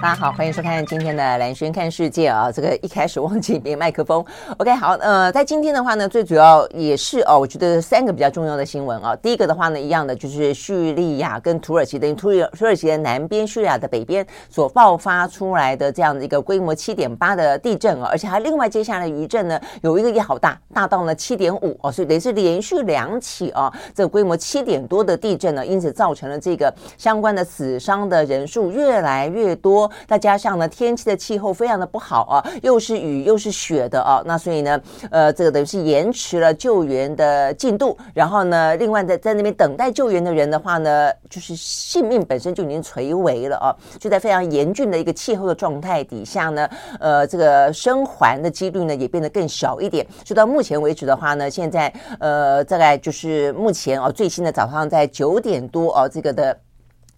大家好，欢迎收看今天的兰轩看世界啊！这个一开始忘记别麦克风，OK，好，呃，在今天的话呢，最主要也是哦，我觉得三个比较重要的新闻啊。第一个的话呢，一样的就是叙利亚跟土耳其，等于土耳土耳其的南边，叙利亚的北边所爆发出来的这样的一个规模七点八的地震啊，而且还另外接下来余震呢，有一个也好大，大到了七点五哦，所以等于是连续两起哦，这个规模七点多的地震呢，因此造成了这个相关的死伤的人数越来越多。再加上呢，天气的气候非常的不好啊，又是雨又是雪的啊，那所以呢，呃，这个等于是延迟了救援的进度。然后呢，另外在在那边等待救援的人的话呢，就是性命本身就已经垂危了啊，就在非常严峻的一个气候的状态底下呢，呃，这个生还的几率呢也变得更小一点。就到目前为止的话呢，现在呃，大概就是目前啊，最新的早上在九点多啊，这个的。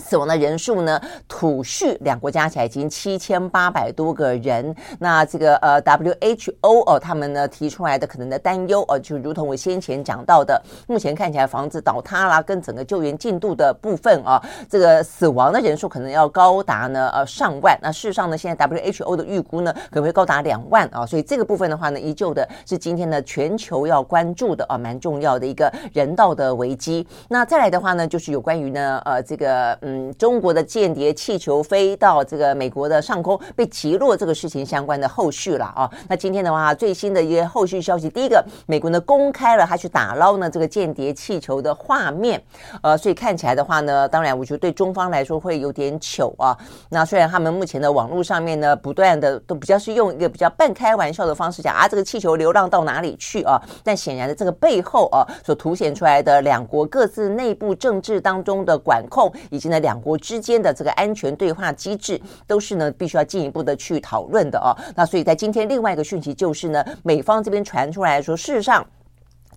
死亡的人数呢，土叙两国加起来已经七千八百多个人。那这个呃，WHO 哦，他们呢提出来的可能的担忧哦，就如同我先前讲到的，目前看起来房子倒塌啦，跟整个救援进度的部分啊，这个死亡的人数可能要高达呢呃上万。那事实上呢，现在 WHO 的预估呢可能会高达两万啊，所以这个部分的话呢，依旧的是今天的全球要关注的啊，蛮重要的一个人道的危机。那再来的话呢，就是有关于呢呃这个。嗯，中国的间谍气球飞到这个美国的上空被击落这个事情相关的后续了啊。那今天的话，最新的一个后续消息，第一个，美国呢公开了他去打捞呢这个间谍气球的画面，呃，所以看起来的话呢，当然我觉得对中方来说会有点糗啊。那虽然他们目前的网络上面呢，不断的都比较是用一个比较半开玩笑的方式讲啊，这个气球流浪到哪里去啊？但显然的，这个背后啊所凸显出来的两国各自内部政治当中的管控以及呢。两国之间的这个安全对话机制，都是呢必须要进一步的去讨论的哦。那所以在今天另外一个讯息就是呢，美方这边传出来说，事实上。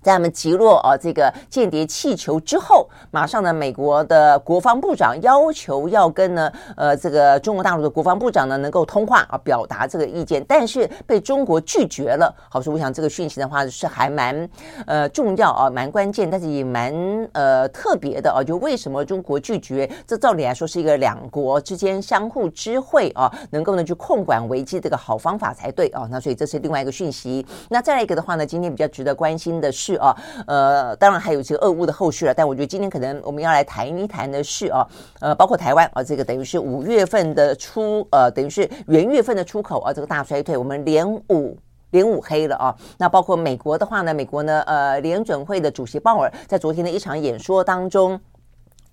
在他们击落啊这个间谍气球之后，马上呢，美国的国防部长要求要跟呢呃这个中国大陆的国防部长呢能够通话啊，表达这个意见，但是被中国拒绝了。好，所以我想这个讯息的话是还蛮呃重要啊，蛮关键，但是也蛮呃特别的啊。就为什么中国拒绝？这照理来说是一个两国之间相互知会啊，能够呢去控管危机这个好方法才对啊。那所以这是另外一个讯息。那再来一个的话呢，今天比较值得关心的是。啊，呃，当然还有这个俄乌的后续了，但我觉得今天可能我们要来谈一谈的是啊，呃，包括台湾啊，这个等于是五月份的出，呃，等于是元月份的出口啊，这个大衰退，我们连五连五黑了啊。那包括美国的话呢，美国呢，呃，联准会的主席鲍尔在昨天的一场演说当中。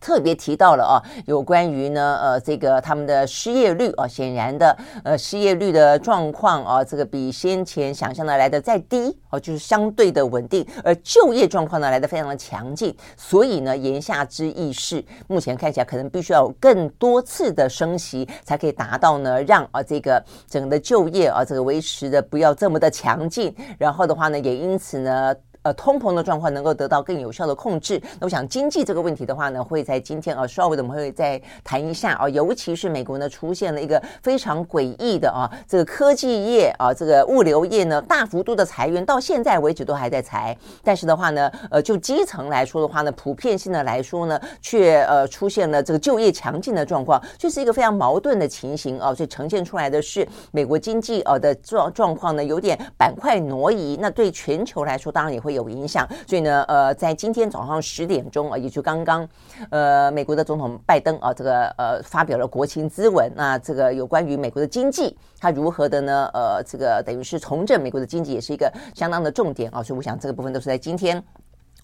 特别提到了啊，有关于呢，呃，这个他们的失业率啊，显然的，呃，失业率的状况啊，这个比先前想象的来的再低哦，就是相对的稳定，而就业状况呢来的非常的强劲，所以呢，言下之意是，目前看起来可能必须要有更多次的升息，才可以达到呢，让啊这个整个的就业啊这个维持的不要这么的强劲，然后的话呢，也因此呢。呃，通膨的状况能够得到更有效的控制。那我想经济这个问题的话呢，会在今天啊，稍微的我们会再谈一下啊。尤其是美国呢，出现了一个非常诡异的啊，这个科技业啊，这个物流业呢，大幅度的裁员，到现在为止都还在裁。但是的话呢，呃，就基层来说的话呢，普遍性的来说呢，却呃出现了这个就业强劲的状况，就是一个非常矛盾的情形啊。所以呈现出来的是美国经济啊的状状况呢，有点板块挪移。那对全球来说，当然也会。有影响，所以呢，呃，在今天早上十点钟啊，也就刚刚，呃，美国的总统拜登啊，这个呃，发表了国情咨文，那这个有关于美国的经济，他如何的呢？呃，这个等于是重振美国的经济，也是一个相当的重点啊，所以我想这个部分都是在今天。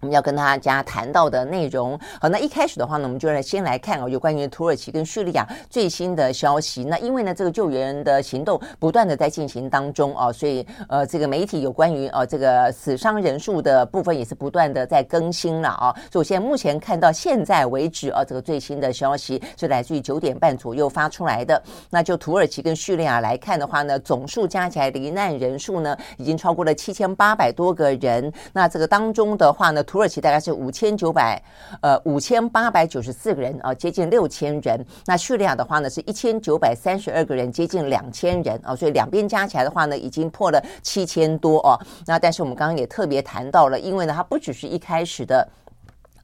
我们要跟大家谈到的内容，好，那一开始的话呢，我们就来先来看啊，有关于土耳其跟叙利亚最新的消息。那因为呢，这个救援的行动不断的在进行当中啊，所以呃，这个媒体有关于呃这个死伤人数的部分也是不断的在更新了啊。所以我现在目前看到现在为止啊，这个最新的消息是来自于九点半左右发出来的。那就土耳其跟叙利亚来看的话呢，总数加起来罹难人数呢，已经超过了七千八百多个人。那这个当中的话呢，土耳其大概是五千九百呃五千八百九十四个人啊，接近六千人。那叙利亚的话呢是一千九百三十二个人，接近两千人啊，所以两边加起来的话呢，已经破了七千多哦。那但是我们刚刚也特别谈到了，因为呢，它不只是一开始的。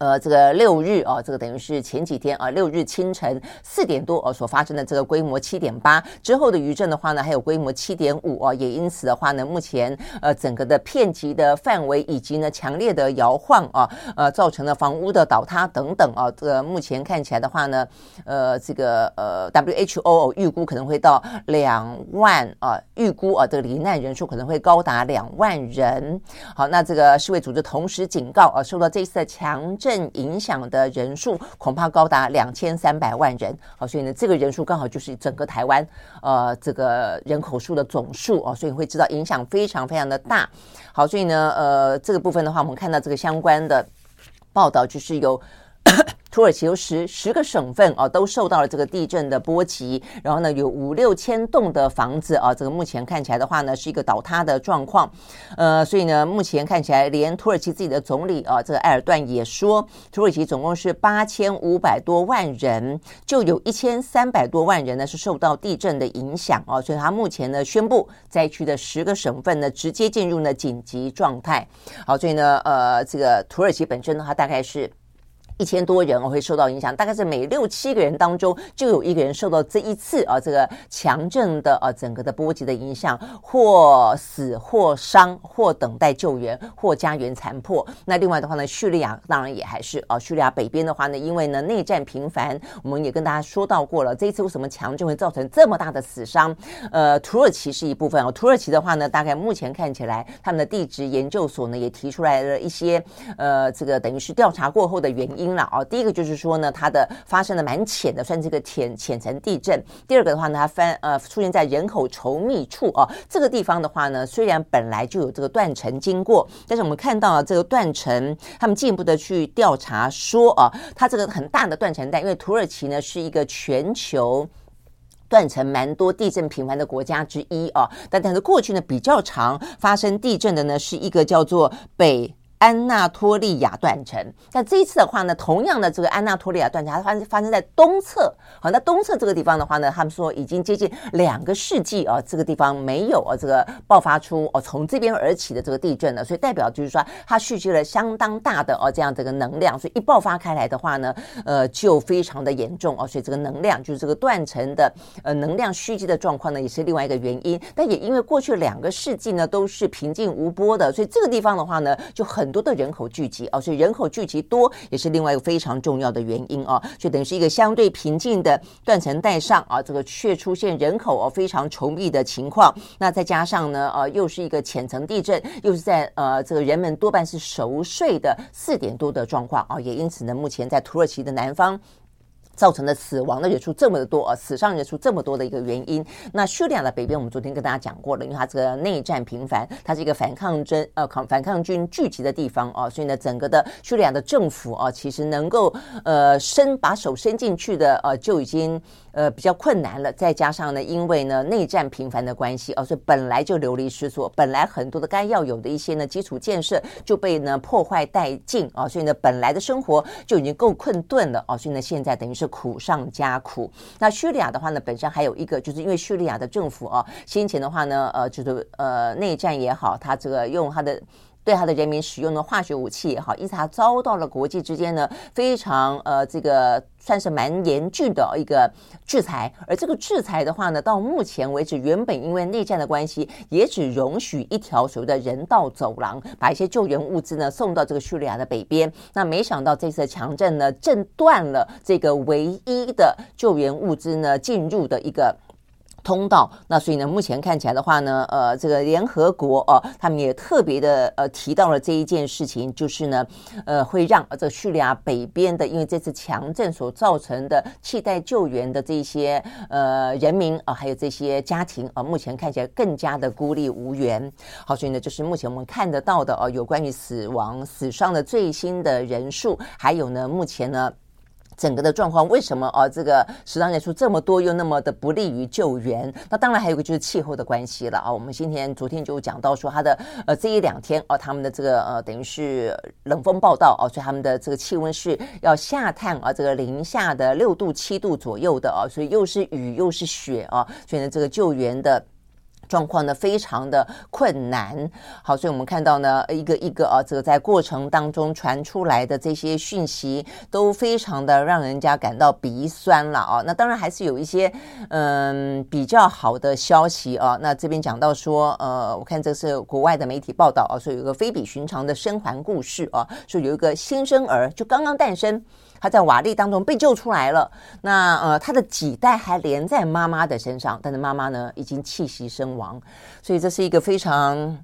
呃，这个六日啊，这个等于是前几天啊，六日清晨四点多呃所发生的这个规模七点八之后的余震的话呢，还有规模七点五啊，也因此的话呢，目前呃整个的片级的范围以及呢强烈的摇晃啊，呃造成了房屋的倒塌等等啊，这个目前看起来的话呢，呃这个呃 WHO 预估可能会到两万啊，预估啊这个罹难人数可能会高达两万人。好，那这个世卫组织同时警告啊，受到这次的强震。影响的人数恐怕高达两千三百万人，好，所以呢，这个人数刚好就是整个台湾呃这个人口数的总数哦，所以会知道影响非常非常的大。好，所以呢，呃，这个部分的话，我们看到这个相关的报道就是有。土耳其有十十个省份啊，都受到了这个地震的波及，然后呢，有五六千栋的房子啊，这个目前看起来的话呢，是一个倒塌的状况。呃，所以呢，目前看起来，连土耳其自己的总理啊，这个埃尔段也说，土耳其总共是八千五百多万人，就有一千三百多万人呢是受到地震的影响啊，所以他目前呢宣布灾区的十个省份呢直接进入了紧急状态。好，所以呢，呃，这个土耳其本身呢，它大概是。一千多人会受到影响，大概是每六七个人当中就有一个人受到这一次啊这个强震的啊整个的波及的影响，或死或伤，或等待救援，或家园残破。那另外的话呢，叙利亚当然也还是啊，叙利亚北边的话呢，因为呢内战频繁，我们也跟大家说到过了，这一次为什么强震会造成这么大的死伤？呃，土耳其是一部分哦，土耳其的话呢，大概目前看起来，他们的地质研究所呢也提出来了一些呃这个等于是调查过后的原因。了啊，第一个就是说呢，它的发生的蛮浅的，算是个浅浅层地震。第二个的话呢，它翻呃出现在人口稠密处啊，这个地方的话呢，虽然本来就有这个断层经过，但是我们看到了这个断层，他们进一步的去调查说啊，它这个很大的断层带，因为土耳其呢是一个全球断层蛮多、地震频繁的国家之一啊，但但是过去呢比较常发生地震的呢是一个叫做北。安纳托利亚断层，但这一次的话呢，同样的这个安纳托利亚断层，它发生发生在东侧。好，那东侧这个地方的话呢，他们说已经接近两个世纪啊，这个地方没有啊这个爆发出哦从这边而起的这个地震了，所以代表就是说它蓄积了相当大的哦这样这个能量，所以一爆发开来的话呢，呃就非常的严重哦，所以这个能量就是这个断层的呃能量蓄积的状况呢，也是另外一个原因。但也因为过去两个世纪呢都是平静无波的，所以这个地方的话呢就很。多的人口聚集啊，所以人口聚集多也是另外一个非常重要的原因啊，就等于是一个相对平静的断层带上啊，这个却出现人口哦非常稠密的情况。那再加上呢，呃，又是一个浅层地震，又是在呃这个人们多半是熟睡的四点多的状况啊，也因此呢，目前在土耳其的南方。造成的死亡的人数这么的多啊，死伤人数这么多的一个原因。那叙利亚的北边，我们昨天跟大家讲过了，因为它这个内战频繁，它是一个反抗军呃抗反抗军聚集的地方啊，所以呢，整个的叙利亚的政府啊，其实能够呃伸把手伸进去的呃就已经呃比较困难了。再加上呢，因为呢内战频繁的关系哦，所以本来就流离失所，本来很多的该要有的一些呢基础建设就被呢破坏殆尽啊，所以呢本来的生活就已经够困顿了啊，所以呢现在等于是。苦上加苦。那叙利亚的话呢，本身还有一个，就是因为叙利亚的政府啊，先前的话呢，呃，就是呃，内战也好，他这个用他的。对他的人民使用的化学武器也好，因此他遭到了国际之间呢非常呃这个算是蛮严峻的一个制裁。而这个制裁的话呢，到目前为止，原本因为内战的关系，也只容许一条所谓的人道走廊，把一些救援物资呢送到这个叙利亚的北边。那没想到这次强震呢，震断了这个唯一的救援物资呢进入的一个。通道，那所以呢，目前看起来的话呢，呃，这个联合国哦、他们也特别的呃提到了这一件事情，就是呢，呃，会让这叙利亚北边的，因为这次强震所造成的亟待救援的这些呃人民啊、还有这些家庭啊、目前看起来更加的孤立无援。好，所以呢，就是目前我们看得到的哦、有关于死亡、死伤的最新的人数，还有呢，目前呢。整个的状况为什么啊？这个死伤人数这么多，又那么的不利于救援？那当然还有一个就是气候的关系了啊。我们今天昨天就讲到说，它的呃这一两天哦，他们的这个呃等于是冷风报道哦，所以他们的这个气温是要下探啊，这个零下的六度七度左右的啊，所以又是雨又是雪啊，所以呢这个救援的。状况呢非常的困难，好，所以我们看到呢一个一个啊，这个在过程当中传出来的这些讯息都非常的让人家感到鼻酸了啊。那当然还是有一些嗯比较好的消息啊。那这边讲到说，呃，我看这是国外的媒体报道啊，说有一个非比寻常的生还故事啊，说有一个新生儿就刚刚诞生。他在瓦砾当中被救出来了，那呃，他的脐带还连在妈妈的身上，但是妈妈呢已经气息身亡，所以这是一个非常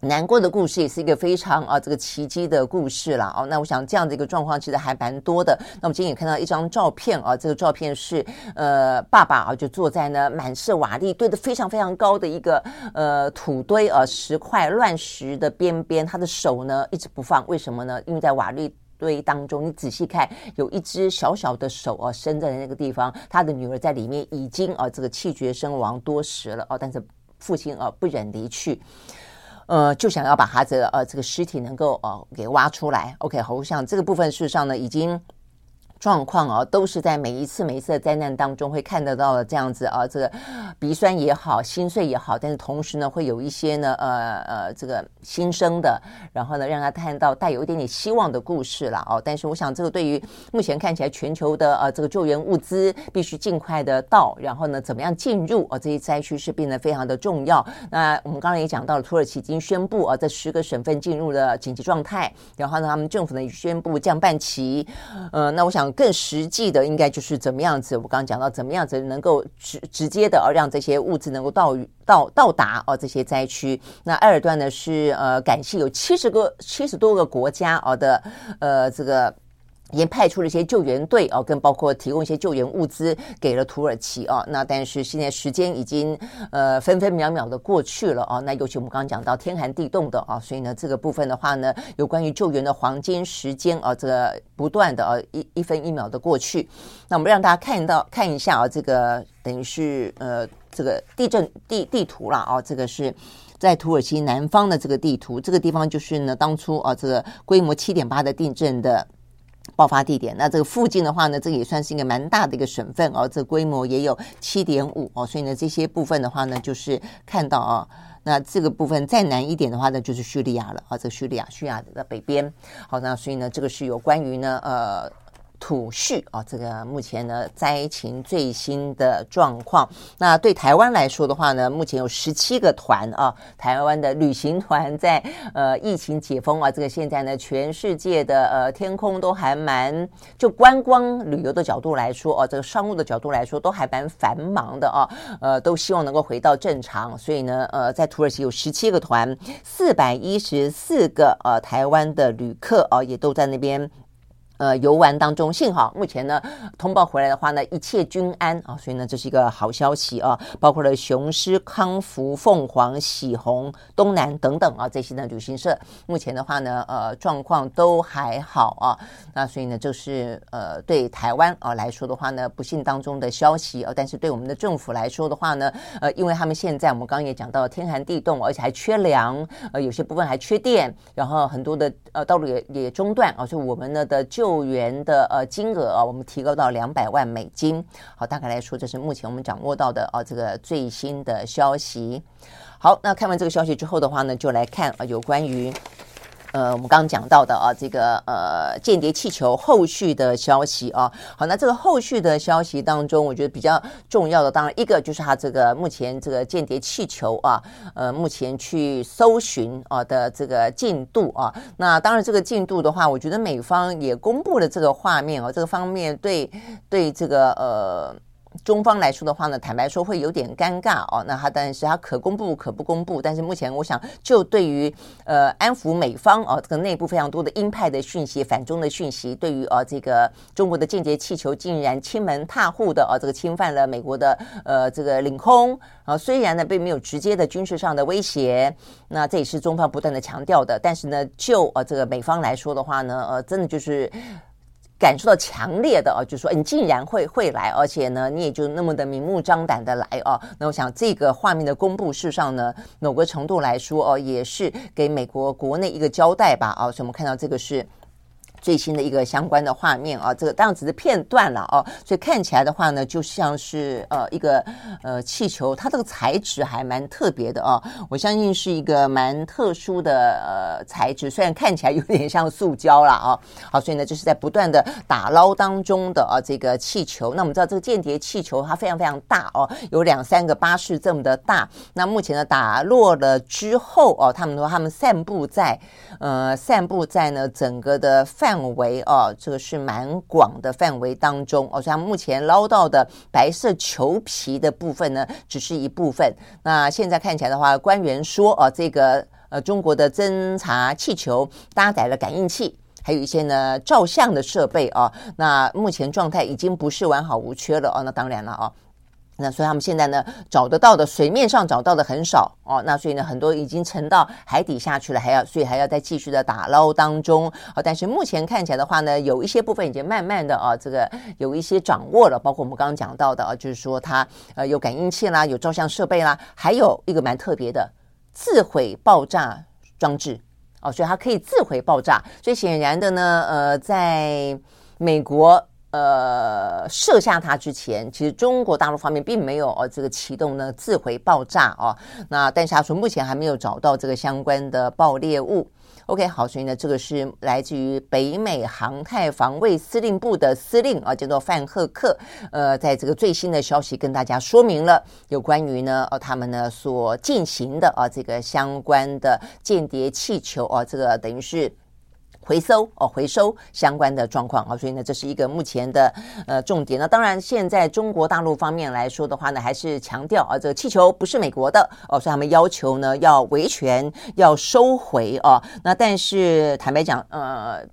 难过的故事，也是一个非常啊这个奇迹的故事了哦。那我想这样的一个状况其实还蛮多的。那我们今天也看到一张照片啊，这个照片是呃爸爸啊就坐在呢满是瓦砾堆得非常非常高的一个呃土堆啊石块乱石的边边，他的手呢一直不放，为什么呢？因为在瓦砾。堆当中，你仔细看，有一只小小的手啊，伸在那个地方。他的女儿在里面已经啊，这个气绝身亡多时了哦，但是父亲啊不忍离去，呃，就想要把他的呃这个尸体能够呃给挖出来。OK，好，像这个部分事实上呢已经。状况啊，都是在每一次每一次的灾难当中会看得到的这样子啊，这个鼻酸也好，心碎也好，但是同时呢，会有一些呢，呃呃，这个新生的，然后呢，让他看到带有一点点希望的故事了哦。但是我想，这个对于目前看起来全球的呃这个救援物资必须尽快的到，然后呢，怎么样进入啊？这些灾区是变得非常的重要。那我们刚刚也讲到了，土耳其已经宣布啊，这十个省份进入了紧急状态，然后呢，他们政府呢也宣布降半旗。呃，那我想。更实际的应该就是怎么样子？我刚刚讲到怎么样子能够直直接的让这些物资能够到到到达哦这些灾区。那埃尔段呢是呃感谢有七十个七十多个国家哦的呃这个。已经派出了一些救援队哦，跟包括提供一些救援物资给了土耳其哦。那但是现在时间已经呃分分秒秒的过去了哦。那尤其我们刚刚讲到天寒地冻的啊，所以呢这个部分的话呢，有关于救援的黄金时间啊，这个不断的啊一一分一秒的过去。那我们让大家看到看一下啊，这个等于是呃这个地震地地图了啊，这个是在土耳其南方的这个地图，这个地方就是呢当初啊这个规模七点八的地震的。爆发地点，那这个附近的话呢，这个也算是一个蛮大的一个省份哦，这规模也有七点五哦，所以呢，这些部分的话呢，就是看到啊，那这个部分再南一点的话呢，就是叙利亚了啊，这叙利亚，叙利亚的北边，好，那所以呢，这个是有关于呢，呃。土叙啊，这个目前呢灾情最新的状况。那对台湾来说的话呢，目前有十七个团啊，台湾的旅行团在呃疫情解封啊，这个现在呢全世界的呃天空都还蛮就观光旅游的角度来说啊，这个商务的角度来说都还蛮繁忙的啊，呃都希望能够回到正常。所以呢，呃在土耳其有十七个团，四百一十四个呃台湾的旅客啊，也都在那边。呃，游玩当中，幸好目前呢，通报回来的话呢，一切均安啊，所以呢，这是一个好消息啊。包括了雄狮、康福、凤凰、喜鸿、东南等等啊，这些呢旅行社目前的话呢，呃，状况都还好啊。那所以呢，就是呃，对台湾啊来说的话呢，不幸当中的消息啊。但是对我们的政府来说的话呢，呃，因为他们现在我们刚刚也讲到天寒地冻，而且还缺粮，呃，有些部分还缺电，然后很多的呃道路也也中断啊，所以我们呢的就救援的呃金额啊，我们提高到两百万美金。好，大概来说，这是目前我们掌握到的啊这个最新的消息。好，那看完这个消息之后的话呢，就来看啊有关于。呃，我们刚刚讲到的啊，这个呃间谍气球后续的消息啊，好，那这个后续的消息当中，我觉得比较重要的，当然一个就是它这个目前这个间谍气球啊，呃，目前去搜寻啊的这个进度啊，那当然这个进度的话，我觉得美方也公布了这个画面啊，这个方面对对这个呃。中方来说的话呢，坦白说会有点尴尬哦。那他但是他可公布可不公布，但是目前我想就对于呃安抚美方哦，这个内部非常多的鹰派的讯息、反中的讯息，对于呃这个中国的间谍气球竟然侵门踏户的呃这个侵犯了美国的呃这个领空啊，虽然呢并没有直接的军事上的威胁，那这也是中方不断的强调的。但是呢，就呃这个美方来说的话呢，呃真的就是。感受到强烈的哦，就是说你竟然会会来，而且呢，你也就那么的明目张胆的来哦。那我想这个画面的公布，事实上呢，某个程度来说哦，也是给美国国内一个交代吧啊。所以我们看到这个是。最新的一个相关的画面啊，这个当然只是片段了哦，所以看起来的话呢，就像是呃一个呃气球，它这个材质还蛮特别的哦，我相信是一个蛮特殊的呃材质，虽然看起来有点像塑胶了啊。好，所以呢，就是在不断的打捞当中的啊这个气球。那我们知道这个间谍气球它非常非常大哦，有两三个巴士这么的大。那目前呢打落了之后哦，他们说他们散布在呃散布在呢整个的范。范围哦，这个是蛮广的范围当中哦，像目前捞到的白色球皮的部分呢，只是一部分。那现在看起来的话，官员说哦，这个呃中国的侦察气球搭载了感应器，还有一些呢照相的设备哦。那目前状态已经不是完好无缺了哦。那当然了哦。那所以他们现在呢，找得到的水面上找到的很少哦，那所以呢，很多已经沉到海底下去了，还要所以还要再继续的打捞当中哦。但是目前看起来的话呢，有一些部分已经慢慢的啊，这个有一些掌握了，包括我们刚刚讲到的啊，就是说它呃有感应器啦，有照相设备啦，还有一个蛮特别的自毁爆炸装置哦，所以它可以自毁爆炸。所以显然的呢，呃，在美国。呃，射下它之前，其实中国大陆方面并没有呃，这个启动呢自毁爆炸哦。那但是他说目前还没有找到这个相关的爆裂物。OK，好，所以呢，这个是来自于北美航太防卫司令部的司令啊，叫做范赫克。呃，在这个最新的消息跟大家说明了有关于呢，哦，他们呢所进行的啊这个相关的间谍气球啊，这个等于是。回收哦，回收相关的状况啊，所以呢，这是一个目前的呃重点。那当然，现在中国大陆方面来说的话呢，还是强调啊，这个气球不是美国的哦，所以他们要求呢要维权，要收回哦。那但是坦白讲，呃。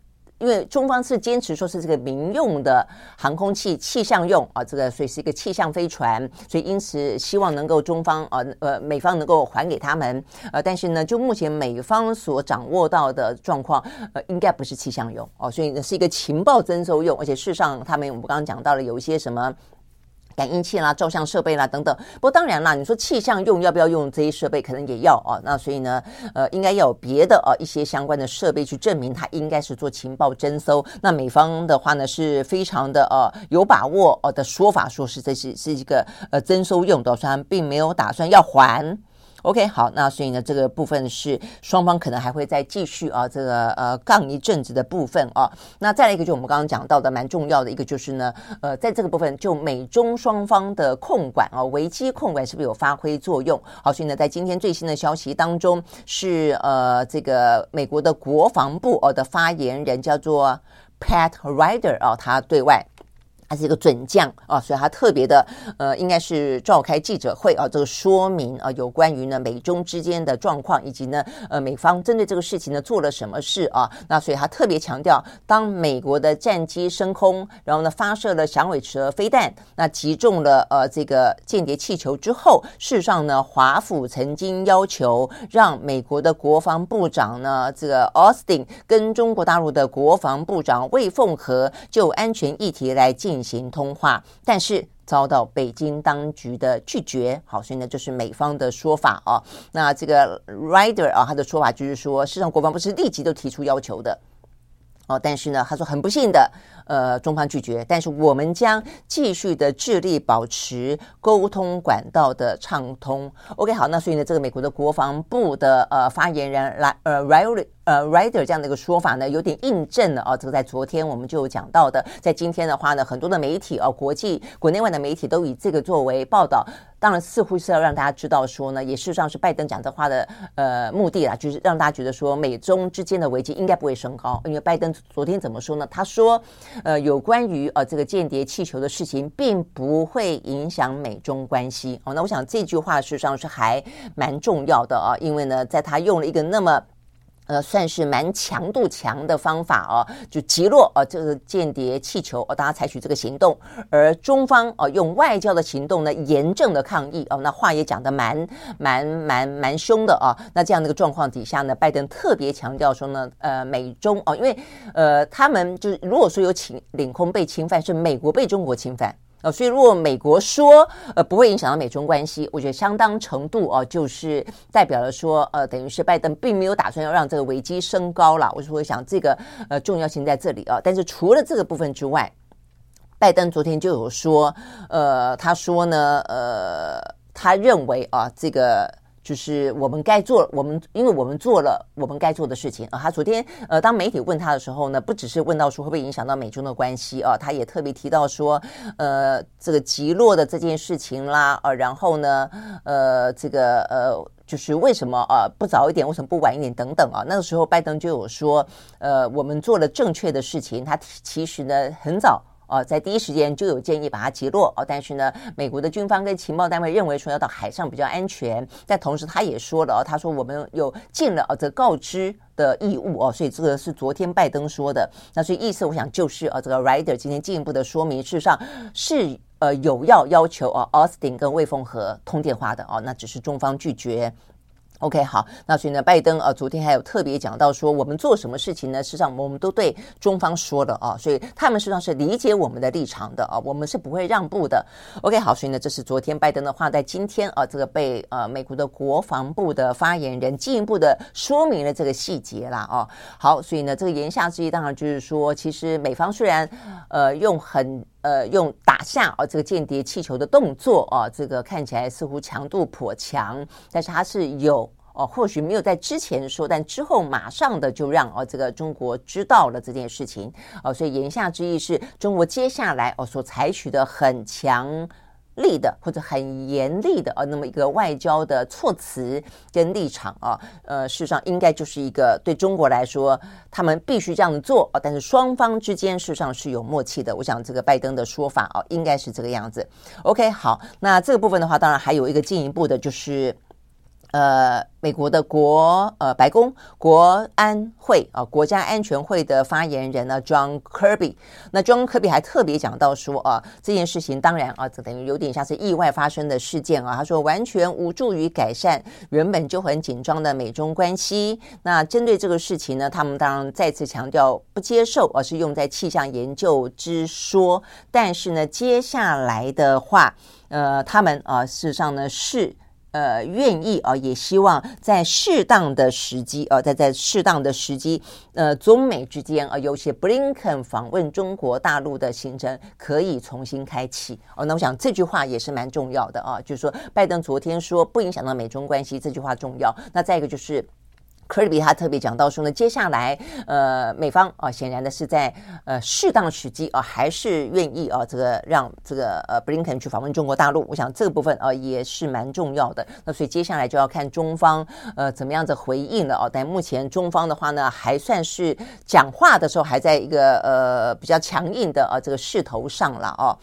因为中方是坚持说是这个民用的航空器气象用啊，这个所以是一个气象飞船，所以因此希望能够中方呃呃美方能够还给他们呃，但是呢，就目前美方所掌握到的状况，呃，应该不是气象用哦，所以呢是一个情报征收用，而且事实上他们我们刚刚讲到了有一些什么。感应器啦、照相设备啦等等，不过当然啦，你说气象用要不要用这些设备，可能也要啊。那所以呢，呃，应该要有别的啊一些相关的设备去证明它应该是做情报侦搜。那美方的话呢，是非常的呃有把握哦的说法，说是这是是一个呃征收用的，虽然并没有打算要还。OK，好，那所以呢，这个部分是双方可能还会再继续啊，这个呃杠一阵子的部分啊。那再来一个，就我们刚刚讲到的蛮重要的一个，就是呢，呃，在这个部分，就美中双方的控管啊，危机控管是不是有发挥作用？好，所以呢，在今天最新的消息当中，是呃，这个美国的国防部哦的发言人叫做 Pat Ryder 啊，他对外。他是一个准将啊，所以他特别的呃，应该是召开记者会啊，这个说明啊，有关于呢美中之间的状况，以及呢呃美方针对这个事情呢做了什么事啊？那所以他特别强调，当美国的战机升空，然后呢发射了响尾蛇飞弹，那击中了呃这个间谍气球之后，事实上呢华府曾经要求让美国的国防部长呢这个 Austin 跟中国大陆的国防部长魏凤和就安全议题来进行。通话，但是遭到北京当局的拒绝。好，所以呢，就是美方的说法啊。那这个 Rider 啊，他的说法就是说，事实上国防部是立即都提出要求的。哦，但是呢，他说很不幸的，呃，中方拒绝。但是我们将继续的致力保持沟通管道的畅通。OK，好，那所以呢，这个美国的国防部的呃发言人来呃 Rider。呃，writer 这样的一个说法呢，有点印证了啊。这个在昨天我们就有讲到的，在今天的话呢，很多的媒体啊，国际国内外的媒体都以这个作为报道。当然，似乎是要让大家知道说呢，也事实上是拜登讲这话的呃目的啦，就是让大家觉得说美中之间的危机应该不会升高，因为拜登昨天怎么说呢？他说，呃，有关于呃这个间谍气球的事情，并不会影响美中关系。哦，那我想这句话事实上是还蛮重要的啊，因为呢，在他用了一个那么。呃，算是蛮强度强的方法哦，就击落呃这个间谍气球哦，大家采取这个行动，而中方哦、用外交的行动呢，严正的抗议哦，那话也讲得蛮蛮蛮蛮凶的啊。那这样的一个状况底下呢，拜登特别强调说呢，呃，美中哦，因为呃他们就是如果说有侵领空被侵犯，是美国被中国侵犯。呃，所以如果美国说呃不会影响到美中关系，我觉得相当程度哦，就是代表了说呃，等于是拜登并没有打算要让这个危机升高了。我说我想这个呃重要性在这里啊。但是除了这个部分之外，拜登昨天就有说，呃，他说呢，呃，他认为啊，这个。就是我们该做，我们因为我们做了我们该做的事情啊。他昨天呃，当媒体问他的时候呢，不只是问到说会不会影响到美中的关系啊，他也特别提到说，呃，这个极落的这件事情啦，呃，然后呢，呃，这个呃，就是为什么啊不早一点，为什么不晚一点等等啊。那个时候拜登就有说，呃，我们做了正确的事情，他其实呢很早。哦，在第一时间就有建议把它击落哦，但是呢，美国的军方跟情报单位认为说要到海上比较安全，但同时他也说了哦，他说我们有尽了哦这告知的义务哦，所以这个是昨天拜登说的，那所以意思我想就是啊，这个 Ryder 今天进一步的说明，事实上是呃有要要求啊，奥斯汀跟魏凤和通电话的哦，那只是中方拒绝。OK，好，那所以呢，拜登啊，昨天还有特别讲到说，我们做什么事情呢？实际上我们都对中方说了啊，所以他们实际上是理解我们的立场的啊，我们是不会让步的。OK，好，所以呢，这是昨天拜登的话，在今天啊，这个被呃美国的国防部的发言人进一步的说明了这个细节啦啊。好，所以呢，这个言下之意当然就是说，其实美方虽然呃用很呃用打下哦这个间谍气球的动作啊，这个看起来似乎强度颇强，但是它是有。哦，或许没有在之前说，但之后马上的就让哦这个中国知道了这件事情哦，所以言下之意是中国接下来哦所采取的很强力的或者很严厉的哦那么一个外交的措辞跟立场啊，呃，事实上应该就是一个对中国来说，他们必须这样子做啊，但是双方之间事实上是有默契的。我想这个拜登的说法啊，应该是这个样子。OK，好，那这个部分的话，当然还有一个进一步的就是。呃，美国的国呃白宫国安会啊，国家安全会的发言人呢，John Kirby，那 John Kirby 还特别讲到说啊，这件事情当然啊，这等于有点像是意外发生的事件啊。他说完全无助于改善原本就很紧张的美中关系。那针对这个事情呢，他们当然再次强调不接受，而是用在气象研究之说。但是呢，接下来的话，呃，他们啊，事实上呢是。呃，愿意啊、呃，也希望在适当的时机啊，在、在适当的时机，呃，中美之间啊、呃，尤其布林肯访问中国大陆的行程可以重新开启哦、那我想这句话也是蛮重要的啊，就是说拜登昨天说不影响到美中关系，这句话重要。那再一个就是。科比他特别讲到说呢，接下来呃，美方啊，显然的是在呃适当时机啊，还是愿意啊，这个让这个呃布林肯去访问中国大陆。我想这个部分啊也是蛮重要的。那所以接下来就要看中方呃怎么样子回应了啊。但目前中方的话呢，还算是讲话的时候还在一个呃比较强硬的啊这个势头上了啊。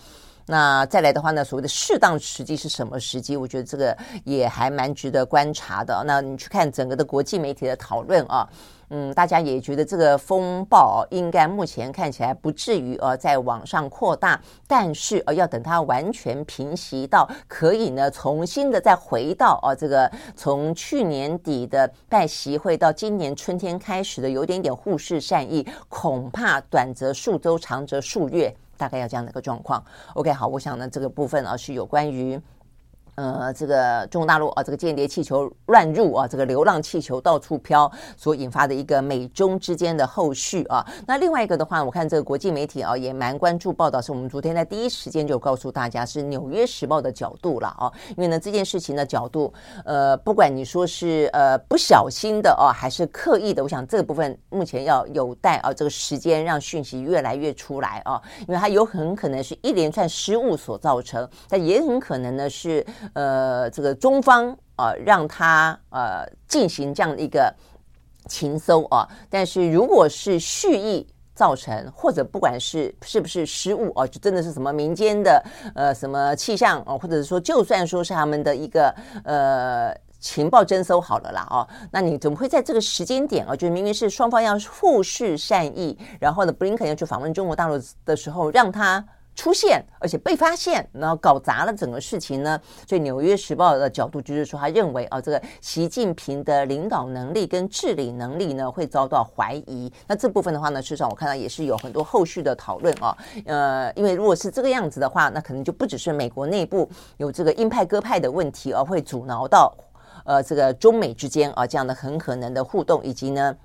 那再来的话呢，所谓的适当时机是什么时机？我觉得这个也还蛮值得观察的。那你去看整个的国际媒体的讨论啊，嗯，大家也觉得这个风暴应该目前看起来不至于呃在往上扩大，但是呃要等它完全平息到可以呢重新的再回到啊这个从去年底的拜习会到今年春天开始的有点点互释善意，恐怕短则数周，长则数月。大概要这样的一个状况。OK，好，我想呢，这个部分啊是有关于。呃，这个中国大陆啊，这个间谍气球乱入啊，这个流浪气球到处飘，所引发的一个美中之间的后续啊。那另外一个的话，我看这个国际媒体啊也蛮关注报道，是我们昨天在第一时间就告诉大家是《纽约时报》的角度了啊。因为呢这件事情的角度，呃，不管你说是呃不小心的啊，还是刻意的，我想这部分目前要有待啊这个时间让讯息越来越出来啊，因为它有很可能是一连串失误所造成，但也很可能呢是。呃，这个中方啊、让他呃进行这样的一个情搜啊，但是如果是蓄意造成，或者不管是是不是失误啊，就真的是什么民间的呃什么气象啊，或者是说就算说是他们的一个呃。情报征收好了啦，哦，那你怎么会在这个时间点啊，就明明是双方要互释善意，然后呢，布林肯要去访问中国大陆的时候，让他出现，而且被发现，然后搞砸了整个事情呢？所以《纽约时报》的角度就是说，他认为啊，这个习近平的领导能力跟治理能力呢，会遭到怀疑。那这部分的话呢，事实上我看到也是有很多后续的讨论啊。呃，因为如果是这个样子的话，那可能就不只是美国内部有这个鹰派鸽派的问题，而会阻挠到。呃，这个中美之间啊，这样的很可能的互动，以及呢，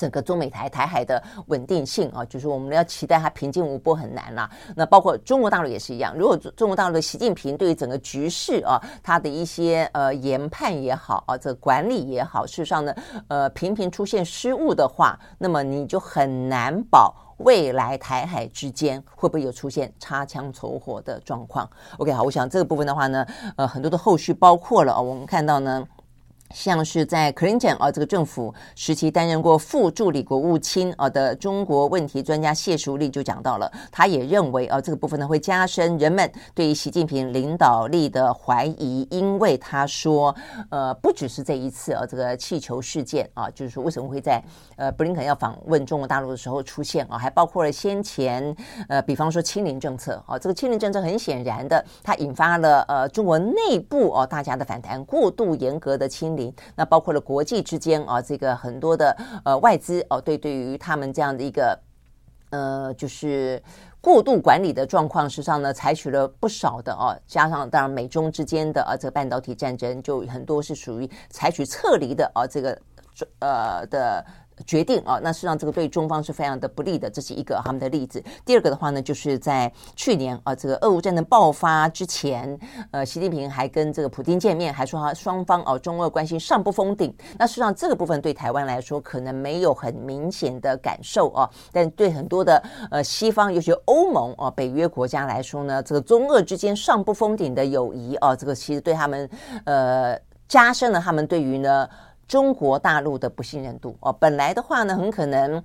整个中美台台海的稳定性啊，就是我们要期待它平静无波很难啦。那包括中国大陆也是一样，如果中国大陆的习近平对于整个局势啊，他的一些呃研判也好啊，这管理也好，事实上呢，呃，频频出现失误的话，那么你就很难保。未来台海之间会不会有出现擦枪走火的状况？OK，好，我想这个部分的话呢，呃，很多的后续包括了，我们看到呢。像是在克林顿啊这个政府时期担任过副助理国务卿啊的中国问题专家谢淑丽就讲到了，他也认为啊这个部分呢会加深人们对于习近平领导力的怀疑，因为他说呃不只是这一次啊这个气球事件啊，就是说为什么会在呃布林肯要访问中国大陆的时候出现啊，还包括了先前呃比方说清零政策啊，这个清零政策很显然的它引发了呃中国内部哦大家的反弹，过度严格的清零那包括了国际之间啊，这个很多的呃外资哦，对对于他们这样的一个呃，就是过度管理的状况，实际上呢，采取了不少的哦，加上当然美中之间的啊这个半导体战争，就很多是属于采取撤离的啊这个呃的。决定啊，那实际上这个对中方是非常的不利的，这是一个他们的例子。第二个的话呢，就是在去年啊，这个俄乌战争爆发之前，呃，习近平还跟这个普京见面，还说他双方哦，中俄关系尚不封顶。那实际上这个部分对台湾来说可能没有很明显的感受啊，但对很多的呃西方，尤其欧盟啊、北约国家来说呢，这个中俄之间尚不封顶的友谊啊，这个其实对他们呃加深了他们对于呢。中国大陆的不信任度哦，本来的话呢，很可能。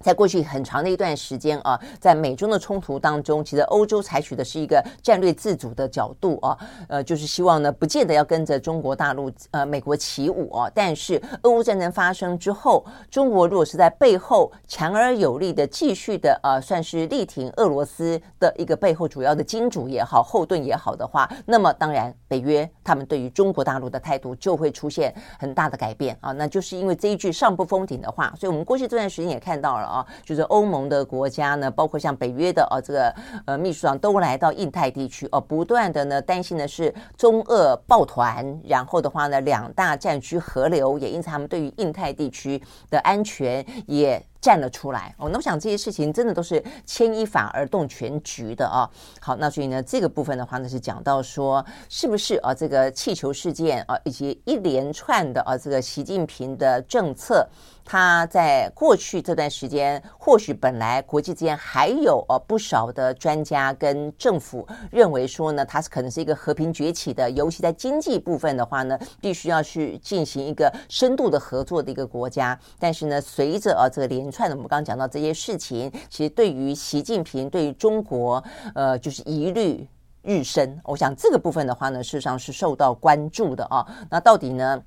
在过去很长的一段时间啊，在美中的冲突当中，其实欧洲采取的是一个战略自主的角度啊，呃，就是希望呢，不见得要跟着中国大陆呃美国起舞啊。但是俄乌战争发生之后，中国如果是在背后强而有力的继续的呃，算是力挺俄罗斯的一个背后主要的金主也好，后盾也好的话，那么当然北约他们对于中国大陆的态度就会出现很大的改变啊。那就是因为这一句上不封顶的话，所以我们过去这段时间也看到了。啊，就是欧盟的国家呢，包括像北约的啊，这个呃秘书长都来到印太地区哦，不断的呢担心的是中俄抱团，然后的话呢，两大战区合流，也因此他们对于印太地区的安全也站了出来哦。那我想这些事情真的都是牵一发而动全局的啊。好，那所以呢，这个部分的话呢是讲到说，是不是啊这个气球事件啊，以及一连串的啊这个习近平的政策。他在过去这段时间，或许本来国际之间还有呃不少的专家跟政府认为说呢，它是可能是一个和平崛起的，尤其在经济部分的话呢，必须要去进行一个深度的合作的一个国家。但是呢，随着呃这个连串的我们刚刚讲到这些事情，其实对于习近平对于中国呃就是疑虑日深。我想这个部分的话呢，事实上是受到关注的啊。那到底呢？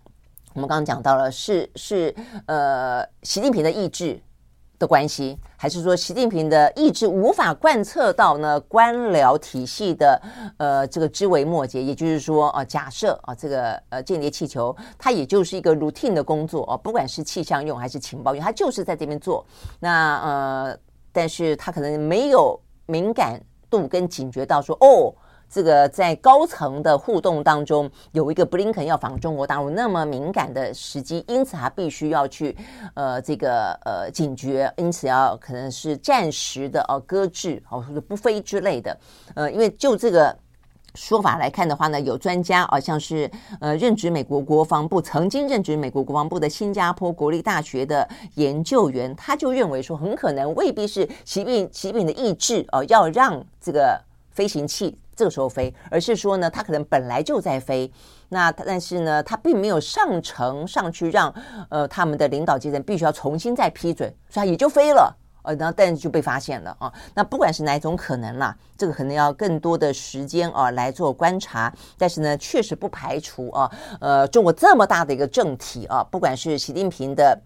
我们刚刚讲到了，是是呃，习近平的意志的关系，还是说习近平的意志无法贯彻到呢官僚体系的呃这个枝微末节？也就是说啊，假设啊这个呃间谍气球，它也就是一个 routine 的工作啊，不管是气象用还是情报用，它就是在这边做。那呃，但是他可能没有敏感度跟警觉到说哦。这个在高层的互动当中，有一个布林肯要访中国大陆那么敏感的时机，因此他必须要去呃这个呃警觉，因此要可能是暂时的哦搁置哦或者不飞之类的，呃，因为就这个说法来看的话呢，有专家好像是呃任职美国国防部，曾经任职美国国防部的新加坡国立大学的研究员，他就认为说，很可能未必是习近习近平的意志哦，要让这个飞行器。这个时候飞，而是说呢，他可能本来就在飞，那但是呢，他并没有上呈上去让呃他们的领导阶层必须要重新再批准，所以他也就飞了呃，然后但是就被发现了啊。那不管是哪一种可能啦，这个可能要更多的时间啊来做观察。但是呢，确实不排除啊，呃，中国这么大的一个政体啊，不管是习近平的。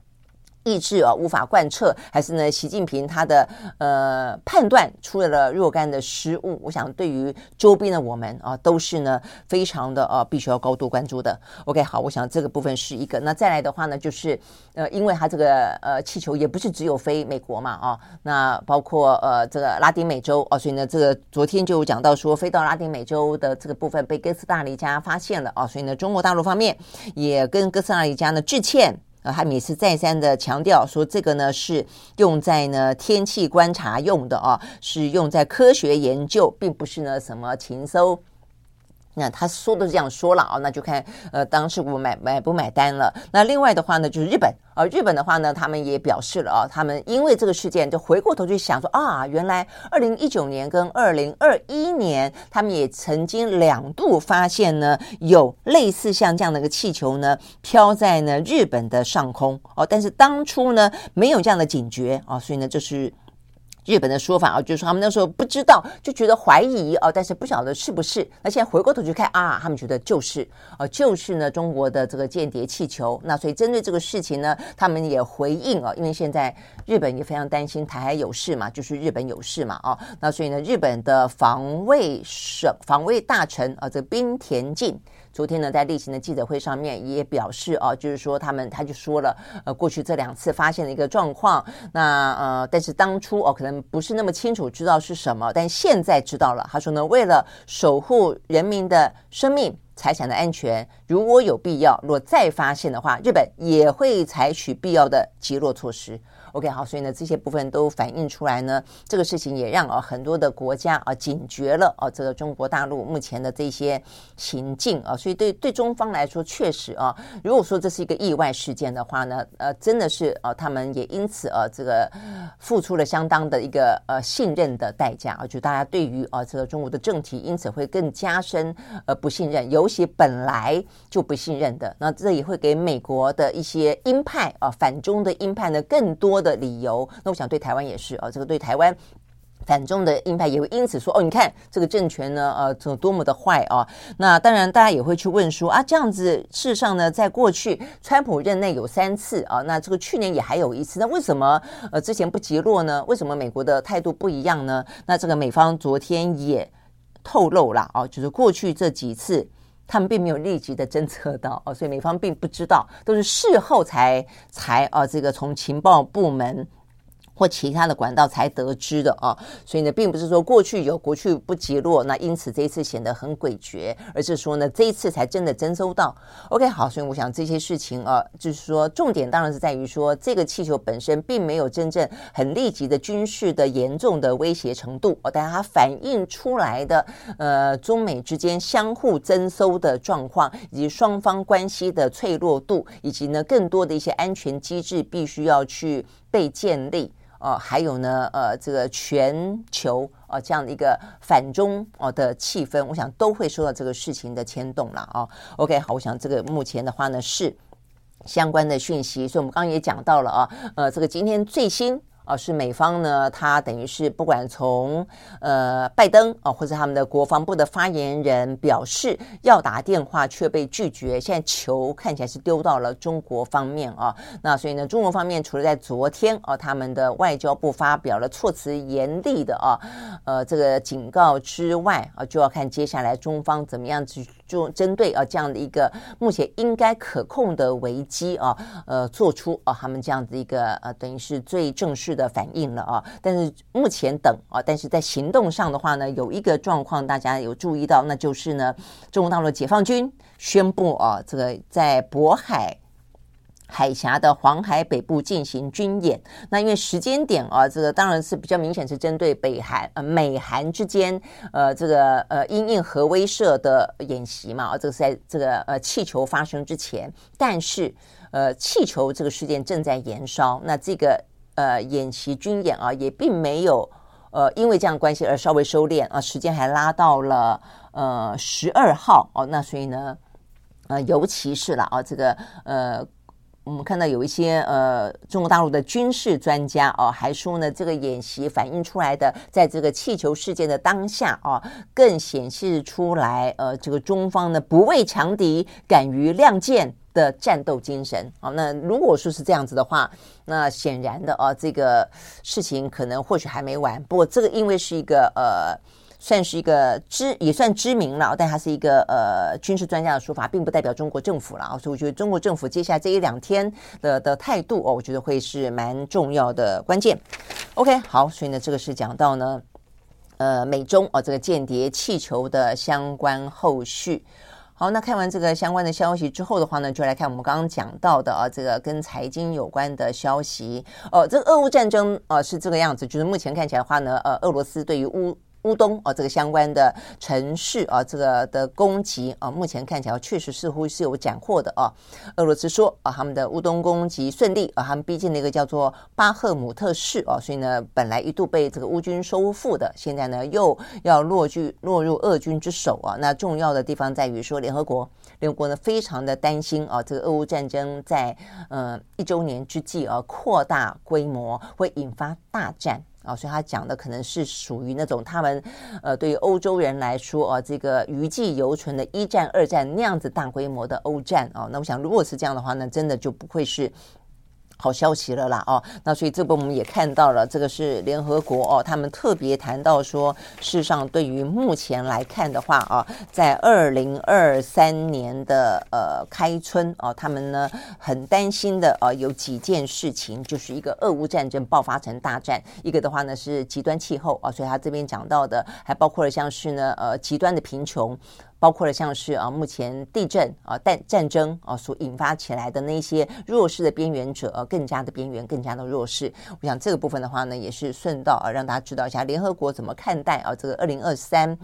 意志啊无法贯彻，还是呢？习近平他的呃判断出了若干的失误，我想对于周边的我们啊，都是呢非常的啊必须要高度关注的。OK，好，我想这个部分是一个。那再来的话呢，就是呃，因为它这个呃气球也不是只有飞美国嘛啊，那包括呃这个拉丁美洲啊，所以呢，这个昨天就讲到说飞到拉丁美洲的这个部分被哥斯达黎加发现了啊，所以呢，中国大陆方面也跟哥斯达黎加呢致歉。呃，他每次再三的强调说，这个呢是用在呢天气观察用的啊，是用在科学研究，并不是呢什么禽收。那他说的这样说了啊，那就看呃当事国买买不买单了。那另外的话呢，就是日本啊，日本的话呢，他们也表示了啊，他们因为这个事件就回过头去想说啊，原来二零一九年跟二零二一年，他们也曾经两度发现呢有类似像这样的一个气球呢飘在呢日本的上空哦，但是当初呢没有这样的警觉啊，所以呢就是。日本的说法啊，就是说他们那时候不知道，就觉得怀疑啊，但是不晓得是不是。那现在回过头去看啊，他们觉得就是，呃，就是呢中国的这个间谍气球。那所以针对这个事情呢，他们也回应啊，因为现在日本也非常担心台海有事嘛，就是日本有事嘛啊。那所以呢，日本的防卫省防卫大臣啊，这个滨田靖。昨天呢，在例行的记者会上面也表示啊，就是说他们他就说了，呃，过去这两次发现的一个状况，那呃，但是当初哦，可能不是那么清楚知道是什么，但现在知道了。他说呢，为了守护人民的生命财产的安全，如果有必要，如果再发现的话，日本也会采取必要的击落措施。OK，好，所以呢，这些部分都反映出来呢，这个事情也让啊很多的国家啊警觉了啊，这个中国大陆目前的这些行径啊，所以对对中方来说，确实啊，如果说这是一个意外事件的话呢，呃，真的是啊，他们也因此啊，这个付出了相当的一个呃信任的代价啊，就大家对于啊这个中国的政体因此会更加深呃不信任，尤其本来就不信任的，那这也会给美国的一些鹰派啊反中的鹰派呢更多的理由，那我想对台湾也是啊，这个对台湾反中的鹰派也会因此说哦，你看这个政权呢，呃，这多么的坏啊！那当然，大家也会去问说啊，这样子事实上呢，在过去川普任内有三次啊，那这个去年也还有一次，那为什么呃之前不击落呢？为什么美国的态度不一样呢？那这个美方昨天也透露了啊，就是过去这几次他们并没有立即的侦测到哦，所以美方并不知道，都是事后才才啊，这个从情报部门。或其他的管道才得知的啊，所以呢，并不是说过去有过去不击落，那因此这一次显得很诡谲，而是说呢，这一次才真的征收到。OK，好，所以我想这些事情啊，就是说重点当然是在于说这个气球本身并没有真正很立即的军事的严重的威胁程度哦，但它反映出来的呃中美之间相互征收的状况，以及双方关系的脆弱度，以及呢更多的一些安全机制必须要去被建立。哦，还有呢，呃，这个全球啊、呃、这样的一个反中哦的气氛，我想都会受到这个事情的牵动了啊、哦。OK，好，我想这个目前的话呢是相关的讯息，所以我们刚刚也讲到了啊，呃，这个今天最新。啊，是美方呢，他等于是不管从呃拜登啊，或者他们的国防部的发言人表示要打电话却被拒绝，现在球看起来是丢到了中国方面啊。那所以呢，中国方面除了在昨天啊，他们的外交部发表了措辞严厉的啊，呃这个警告之外啊，就要看接下来中方怎么样去。就针对啊这样的一个目前应该可控的危机啊，呃，做出啊他们这样的一个呃等于是最正式的反应了啊。但是目前等啊，但是在行动上的话呢，有一个状况大家有注意到，那就是呢，中国大陆解放军宣布啊，这个在渤海。海峡的黄海北部进行军演，那因为时间点啊，这个当然是比较明显是针对北韩呃美韩之间呃这个呃因应核威慑的演习嘛，啊这个是在这个呃气球发生之前，但是呃气球这个事件正在延烧，那这个呃演习军演啊也并没有呃因为这样关系而稍微收敛啊，时间还拉到了呃十二号哦，那所以呢呃尤其是了啊这个呃。我们看到有一些呃中国大陆的军事专家哦，还说呢，这个演习反映出来的，在这个气球事件的当下啊，更显示出来呃，这个中方呢不畏强敌，敢于亮剑的战斗精神啊。那如果说是这样子的话，那显然的啊，这个事情可能或许还没完。不过这个因为是一个呃。算是一个知也算知名了，但它是一个呃军事专家的说法，并不代表中国政府了啊。所以我觉得中国政府接下来这一两天的的态度哦，我觉得会是蛮重要的关键。OK，好，所以呢，这个是讲到呢，呃，美中哦这个间谍气球的相关后续。好，那看完这个相关的消息之后的话呢，就来看我们刚刚讲到的啊，这个跟财经有关的消息。哦，这个俄乌战争啊是这个样子，就是目前看起来的话呢，呃，俄罗斯对于乌乌东啊，这个相关的城市啊，这个的攻击啊，目前看起来确实似乎是有斩获的啊。俄罗斯说啊，他们的乌东攻击顺利啊，他们逼近了一个叫做巴赫姆特市啊，所以呢，本来一度被这个乌军收复的，现在呢又要落据落入俄军之手啊。那重要的地方在于说，联合国联合国呢非常的担心啊，这个俄乌战争在呃一周年之际啊扩大规模，会引发大战。啊，所以他讲的可能是属于那种他们，呃，对于欧洲人来说啊，这个余悸犹存的一战、二战那样子大规模的欧战啊，那我想如果是这样的话那，真的就不会是。好消息了啦哦，那所以这部我们也看到了，这个是联合国哦，他们特别谈到说，事实上对于目前来看的话啊，在二零二三年的呃开春哦，他们呢很担心的呃有几件事情，就是一个俄乌战争爆发成大战，一个的话呢是极端气候啊，所以他这边讲到的还包括了像是呢呃极端的贫穷。包括了像是啊，目前地震啊、战战争啊所引发起来的那些弱势的边缘者，呃，更加的边缘，更加的弱势。我想这个部分的话呢，也是顺道啊，让大家知道一下联合国怎么看待啊这个二零二三，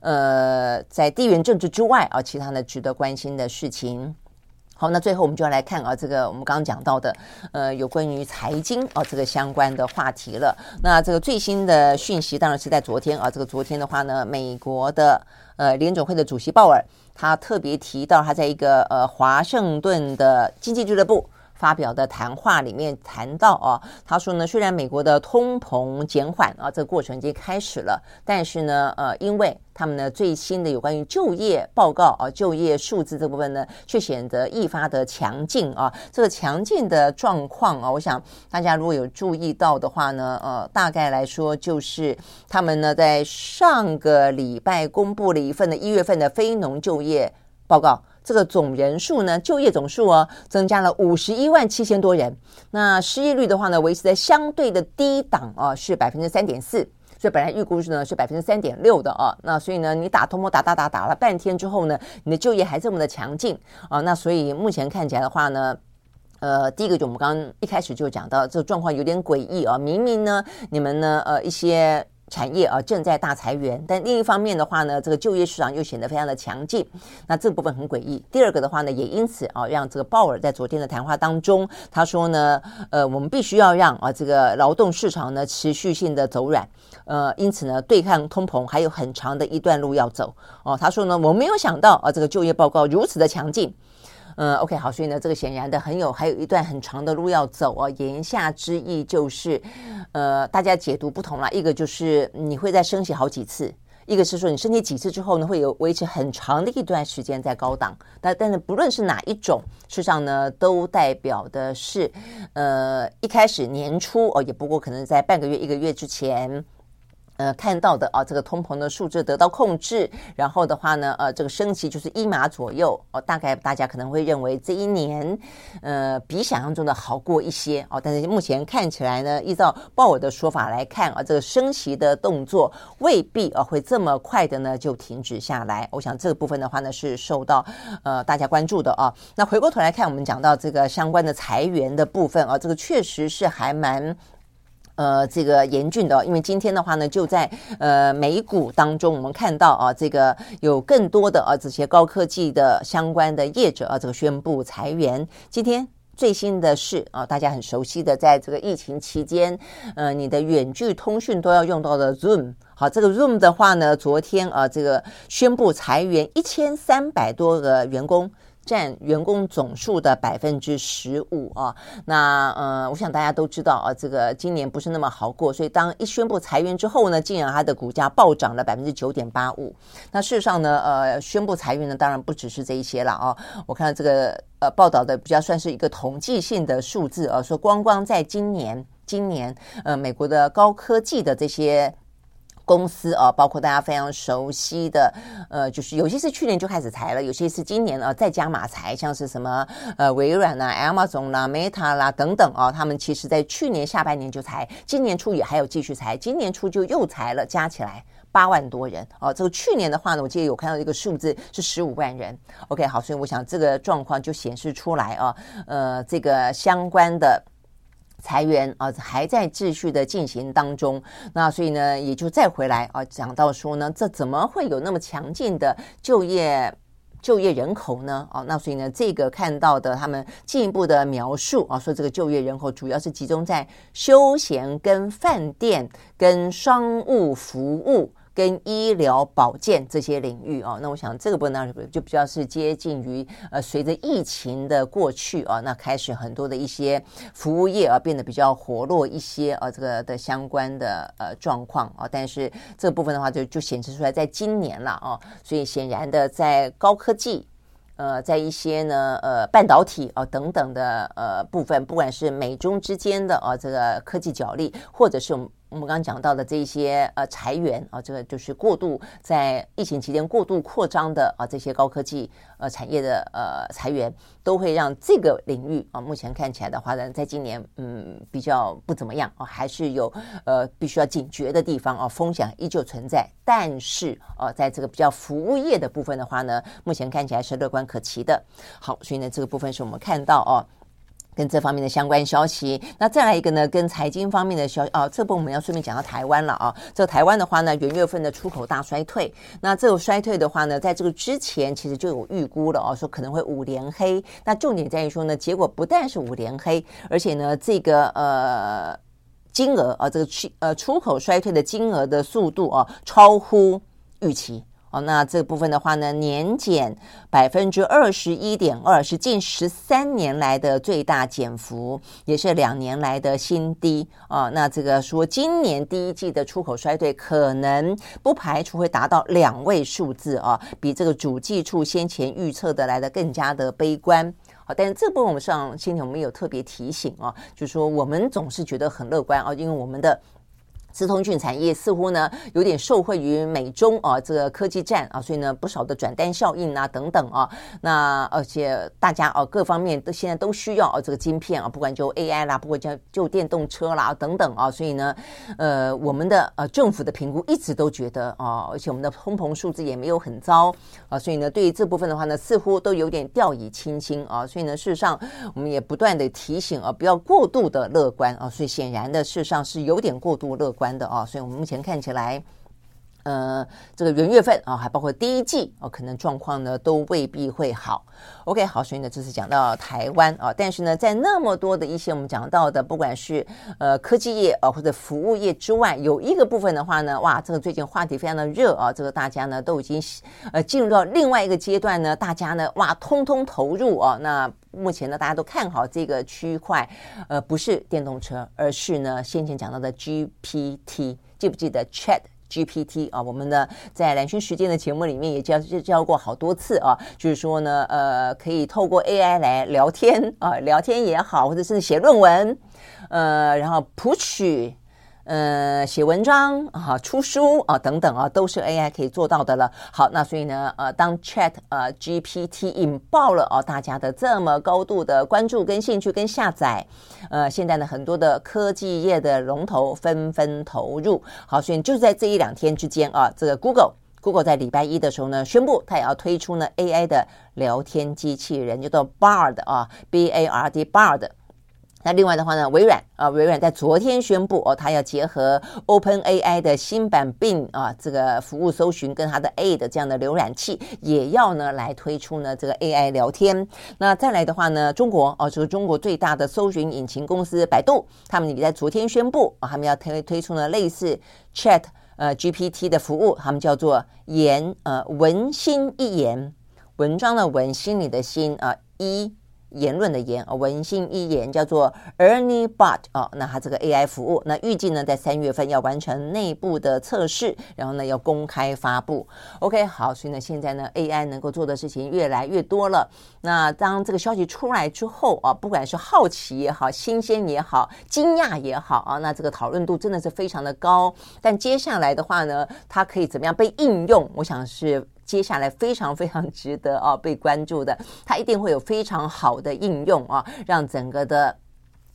呃，在地缘政治之外啊，其他的值得关心的事情。好，那最后我们就要来看啊，这个我们刚刚讲到的，呃，有关于财经啊这个相关的话题了。那这个最新的讯息当然是在昨天啊，这个昨天的话呢，美国的。呃，联总会的主席鲍尔，他特别提到他在一个呃华盛顿的经济俱乐部发表的谈话里面谈到啊，他说呢，虽然美国的通膨减缓啊，这个过程已经开始了，但是呢，呃，因为他们呢最新的有关于就业报告啊，就业数字这部分呢，却显得愈发的强劲啊。这个强劲的状况啊，我想大家如果有注意到的话呢，呃，大概来说就是他们呢在上个礼拜公布了一份的一月份的非农就业报告。这个总人数呢，就业总数哦，增加了五十一万七千多人。那失业率的话呢，维持在相对的低档啊，是百分之三点四。所以本来预估是呢是百分之三点六的啊。那所以呢，你打通货打打打打了半天之后呢，你的就业还这么的强劲啊。那所以目前看起来的话呢，呃，第一个就我们刚刚一开始就讲到，这个状况有点诡异啊。明明呢，你们呢，呃，一些。产业啊正在大裁员，但另一方面的话呢，这个就业市场又显得非常的强劲，那这部分很诡异。第二个的话呢，也因此啊，让这个鲍尔在昨天的谈话当中，他说呢，呃，我们必须要让啊这个劳动市场呢持续性的走软，呃，因此呢，对抗通膨还有很长的一段路要走。哦，他说呢，我没有想到啊，这个就业报告如此的强劲。嗯，OK，好，所以呢，这个显然的很有，还有一段很长的路要走啊。言下之意就是，呃，大家解读不同了。一个就是你会再升息好几次，一个是说你升息几次之后呢，会有维持很长的一段时间在高档。但但是不论是哪一种，事实上呢，都代表的是，呃，一开始年初哦，也不过可能在半个月、一个月之前。呃，看到的啊，这个通膨的数字得到控制，然后的话呢，呃，这个升息就是一码左右哦，大概大家可能会认为这一年，呃，比想象中的好过一些哦，但是目前看起来呢，依照鲍尔的说法来看啊，这个升息的动作未必啊会这么快的呢就停止下来。我想这个部分的话呢是受到呃大家关注的啊。那回过头来看，我们讲到这个相关的裁员的部分啊，这个确实是还蛮。呃，这个严峻的，因为今天的话呢，就在呃美股当中，我们看到啊，这个有更多的啊这些高科技的相关的业者啊，这个宣布裁员。今天最新的是啊，大家很熟悉的，在这个疫情期间，呃，你的远距通讯都要用到的 Zoom，好，这个 Zoom 的话呢，昨天啊，这个宣布裁员一千三百多个员工。占员工总数的百分之十五啊。那呃，我想大家都知道啊，这个今年不是那么好过，所以当一宣布裁员之后呢，竟然它的股价暴涨了百分之九点八五。那事实上呢，呃，宣布裁员呢，当然不只是这一些了啊。我看到这个呃报道的比较算是一个统计性的数字啊，说光光在今年，今年呃，美国的高科技的这些。公司啊，包括大家非常熟悉的，呃，就是有些是去年就开始裁了，有些是今年啊再加码裁，像是什么呃微软啦、啊、Amazon 啦、Meta 啦等等啊，他们其实在去年下半年就裁，今年初也还有继续裁，今年初就又裁了，加起来八万多人哦。这个去年的话呢，我记得有看到一个数字是十五万人。OK，好，所以我想这个状况就显示出来啊，呃，这个相关的。裁员啊，还在继续的进行当中。那所以呢，也就再回来啊，讲到说呢，这怎么会有那么强劲的就业就业人口呢？啊，那所以呢，这个看到的他们进一步的描述啊，说这个就业人口主要是集中在休闲、跟饭店、跟商务服务。跟医疗保健这些领域啊，那我想这个部分呢就比较是接近于呃，随着疫情的过去啊，那开始很多的一些服务业啊变得比较活络一些啊，这个的相关的呃状况啊，但是这部分的话就就显示出来，在今年了啊，所以显然的在高科技呃，在一些呢呃半导体啊等等的呃部分，不管是美中之间的啊这个科技角力，或者是我们。刚刚讲到的这些呃裁员啊，这个就是过度在疫情期间过度扩张的啊这些高科技呃产业的呃裁员，都会让这个领域啊目前看起来的话呢，在今年嗯比较不怎么样啊，还是有呃必须要警觉的地方啊，风险依旧存在。但是啊，在这个比较服务业的部分的话呢，目前看起来是乐观可期的。好，所以呢这个部分是我们看到哦。跟这方面的相关消息，那再来一个呢？跟财经方面的消息啊，这部分我们要顺便讲到台湾了啊。这台湾的话呢，元月份的出口大衰退，那这个衰退的话呢，在这个之前其实就有预估了啊，说可能会五连黑。那重点在于说呢，结果不但是五连黑，而且呢，这个呃金额啊，这个去呃出口衰退的金额的速度啊，超乎预期。哦，那这部分的话呢，年减百分之二十一点二，是近十三年来的最大减幅，也是两年来的新低啊。那这个说，今年第一季的出口衰退可能不排除会达到两位数字啊，比这个主计处先前预测的来的更加的悲观。好，但是这部分我们上先前我们有特别提醒啊，就是说我们总是觉得很乐观啊，因为我们的。资通讯产业似乎呢有点受惠于美中啊这个科技战啊，所以呢不少的转单效应啊等等啊，那而且大家啊各方面都现在都需要啊这个晶片啊，不管就 AI 啦，不管就就电动车啦等等啊，所以呢呃我们的呃政府的评估一直都觉得啊，而且我们的通膨数字也没有很糟啊，所以呢对于这部分的话呢似乎都有点掉以轻心啊，所以呢事实上我们也不断的提醒啊不要过度的乐观啊，所以显然的事实上是有点过度乐观。的哦，所以我们目前看起来，呃，这个元月份啊，还包括第一季啊，可能状况呢都未必会好。OK，好，所以呢，这是讲到台湾啊，但是呢，在那么多的一些我们讲到的，不管是呃科技业啊或者服务业之外，有一个部分的话呢，哇，这个最近话题非常的热啊，这个大家呢都已经呃进入到另外一个阶段呢，大家呢哇通通投入啊，那。目前呢，大家都看好这个区块，呃，不是电动车，而是呢先前讲到的 GPT，记不记得 Chat GPT 啊？我们呢在蓝轩时间的节目里面也教教过好多次啊，就是说呢，呃，可以透过 AI 来聊天啊，聊天也好，或者是写论文，呃，然后谱曲。呃，写文章啊，出书啊，等等啊，都是 AI 可以做到的了。好，那所以呢，呃，当 Chat 呃 GPT 引爆了哦，大家的这么高度的关注跟兴趣跟下载，呃，现在呢，很多的科技业的龙头纷纷投入。好，所以就在这一两天之间啊，这个 Google Google 在礼拜一的时候呢，宣布它也要推出呢 AI 的聊天机器人，叫做 Bard 啊，B A R D Bard。那另外的话呢，微软啊，微软在昨天宣布哦，它要结合 OpenAI 的新版 Bing 啊，这个服务搜寻跟它的 A 的这样的浏览器，也要呢来推出呢这个 AI 聊天。那再来的话呢，中国哦，这个中国最大的搜寻引擎公司百度，他们也在昨天宣布啊，他们要推推出呢类似 Chat 呃 GPT 的服务，他们叫做言呃文心一言。文章的文，心里的心啊，一。言论的言，文心一言叫做 Ernie Bot 哦，那它这个 AI 服务，那预计呢在三月份要完成内部的测试，然后呢要公开发布。OK，好，所以呢现在呢 AI 能够做的事情越来越多了。那当这个消息出来之后啊，不管是好奇也好，新鲜也好，惊讶也好啊，那这个讨论度真的是非常的高。但接下来的话呢，它可以怎么样被应用？我想是。接下来非常非常值得啊被关注的，它一定会有非常好的应用啊，让整个的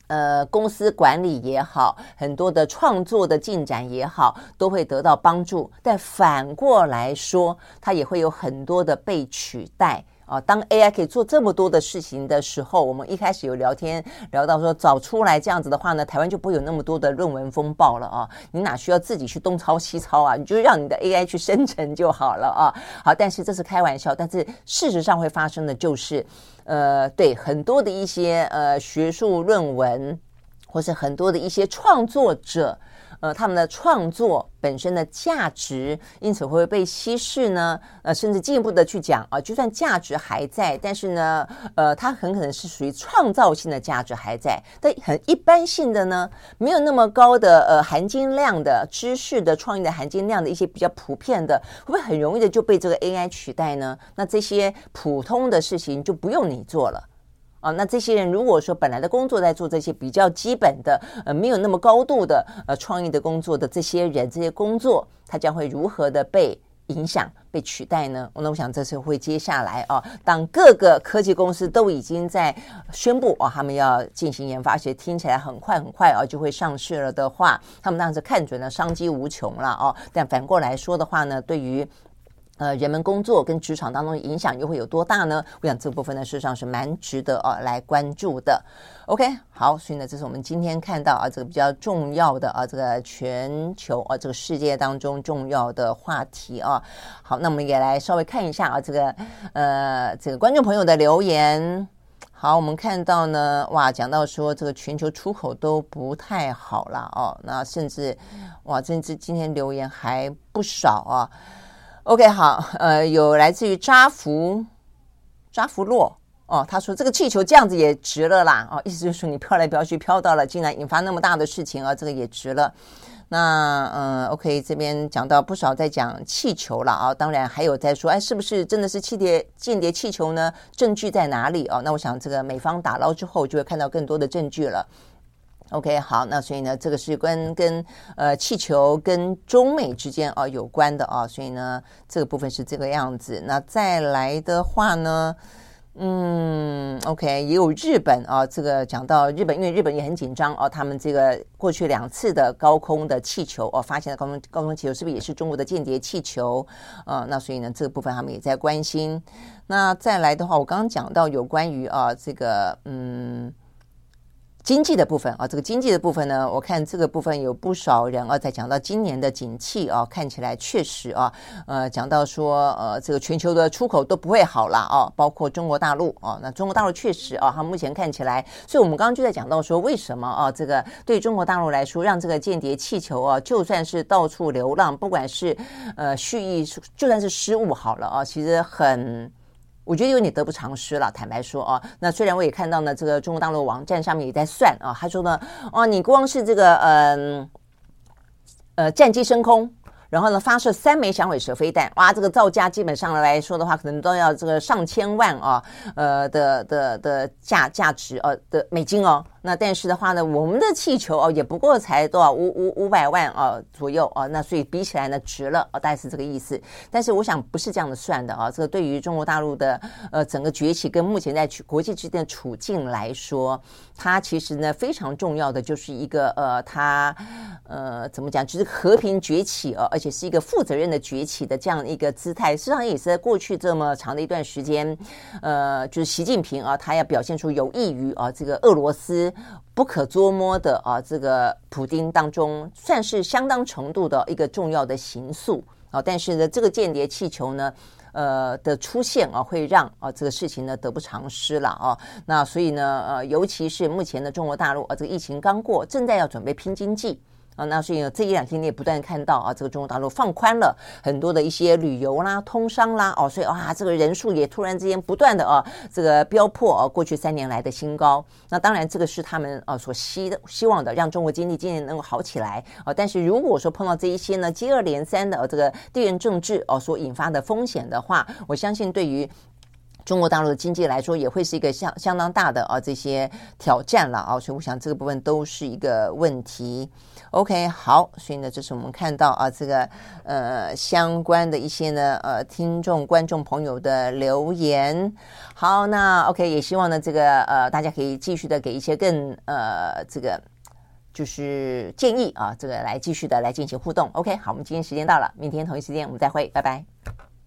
呃公司管理也好，很多的创作的进展也好，都会得到帮助。但反过来说，它也会有很多的被取代。啊，当 AI 可以做这么多的事情的时候，我们一开始有聊天聊到说，早出来这样子的话呢，台湾就不会有那么多的论文风暴了啊！你哪需要自己去东抄西抄啊？你就让你的 AI 去生成就好了啊！好，但是这是开玩笑，但是事实上会发生的就是，呃，对很多的一些呃学术论文，或是很多的一些创作者。呃，他们的创作本身的价值，因此会被稀释呢？呃，甚至进一步的去讲啊，就算价值还在，但是呢，呃，它很可能是属于创造性的价值还在，但很一般性的呢，没有那么高的呃含金量的知识的创意的含金量的一些比较普遍的，会不会很容易的就被这个 AI 取代呢？那这些普通的事情就不用你做了。啊，那这些人如果说本来的工作在做这些比较基本的，呃，没有那么高度的呃创意的工作的这些人，这些工作，他将会如何的被影响、被取代呢？那我想这是会接下来啊，当各个科技公司都已经在宣布啊，他们要进行研发，而且听起来很快很快啊就会上市了的话，他们当时看准了商机无穷了啊。但反过来说的话呢，对于呃，人们工作跟职场当中影响又会有多大呢？我想这部分呢，事实上是蛮值得啊来关注的。OK，好，所以呢，这是我们今天看到啊这个比较重要的啊这个全球啊这个世界当中重要的话题啊。好，那我们也来稍微看一下啊这个呃这个观众朋友的留言。好，我们看到呢，哇，讲到说这个全球出口都不太好了哦，那甚至哇，甚至今天留言还不少啊。OK，好，呃，有来自于扎福扎福洛哦，他说这个气球这样子也值了啦，哦，意思就是说你飘来飘去，飘到了，竟然引发那么大的事情啊，这个也值了。那嗯，OK，这边讲到不少在讲气球了啊，当然还有在说，哎，是不是真的是气谍间谍气球呢？证据在哪里哦？那我想这个美方打捞之后，就会看到更多的证据了。OK，好，那所以呢，这个是跟跟呃气球跟中美之间啊、有关的啊，所以呢，这个部分是这个样子。那再来的话呢，嗯，OK，也有日本啊，这个讲到日本，因为日本也很紧张哦、他们这个过去两次的高空的气球哦、发现的高空高空气球是不是也是中国的间谍气球？啊，那所以呢，这个部分他们也在关心。那再来的话，我刚刚讲到有关于啊这个嗯。经济的部分啊，这个经济的部分呢，我看这个部分有不少人啊在讲到今年的景气啊，看起来确实啊，呃，讲到说呃，这个全球的出口都不会好了啊，包括中国大陆啊，那中国大陆确实啊，它目前看起来，所以我们刚刚就在讲到说，为什么啊，这个对中国大陆来说，让这个间谍气球啊，就算是到处流浪，不管是呃蓄意，就算是失误好了啊，其实很。我觉得有点得不偿失了，坦白说啊，那虽然我也看到呢，这个中国大陆网站上面也在算啊，他说呢，哦，你光是这个嗯呃，呃战机升空，然后呢发射三枚响尾蛇飞弹，哇，这个造价基本上来说的话，可能都要这个上千万啊，呃的的的价价值呃的美金哦。那但是的话呢，我们的气球哦也不过才多少五五五百万啊左右啊，那所以比起来呢值了啊，大概是这个意思。但是我想不是这样的算的啊，这个对于中国大陆的呃整个崛起跟目前在国际之间的处境来说，它其实呢非常重要的就是一个呃它呃怎么讲，就是和平崛起啊，而且是一个负责任的崛起的这样一个姿态。实际上也是在过去这么长的一段时间，呃，就是习近平啊，他要表现出有益于啊这个俄罗斯。不可捉摸的啊，这个普丁当中算是相当程度的一个重要的行诉啊，但是呢，这个间谍气球呢，呃的出现啊，会让啊这个事情呢得不偿失了啊。那所以呢，呃，尤其是目前的中国大陆啊，这个疫情刚过，正在要准备拼经济。啊，那所以呢，这一两天你也不断看到啊，这个中国大陆放宽了很多的一些旅游啦、通商啦，哦，所以哇，这个人数也突然之间不断的啊，这个飙破啊过去三年来的新高。那当然，这个是他们啊所希的希望的，让中国经济今年能够好起来啊。但是如果说碰到这一些呢，接二连三的这个地缘政治哦所引发的风险的话，我相信对于。中国大陆的经济来说，也会是一个相相当大的啊这些挑战了啊，所以我想这个部分都是一个问题。OK，好，所以呢，这是我们看到啊这个呃相关的一些呢呃听众观众朋友的留言。好，那 OK，也希望呢这个呃大家可以继续的给一些更呃这个就是建议啊，这个来继续的来进行互动。OK，好，我们今天时间到了，明天同一时间我们再会，拜拜。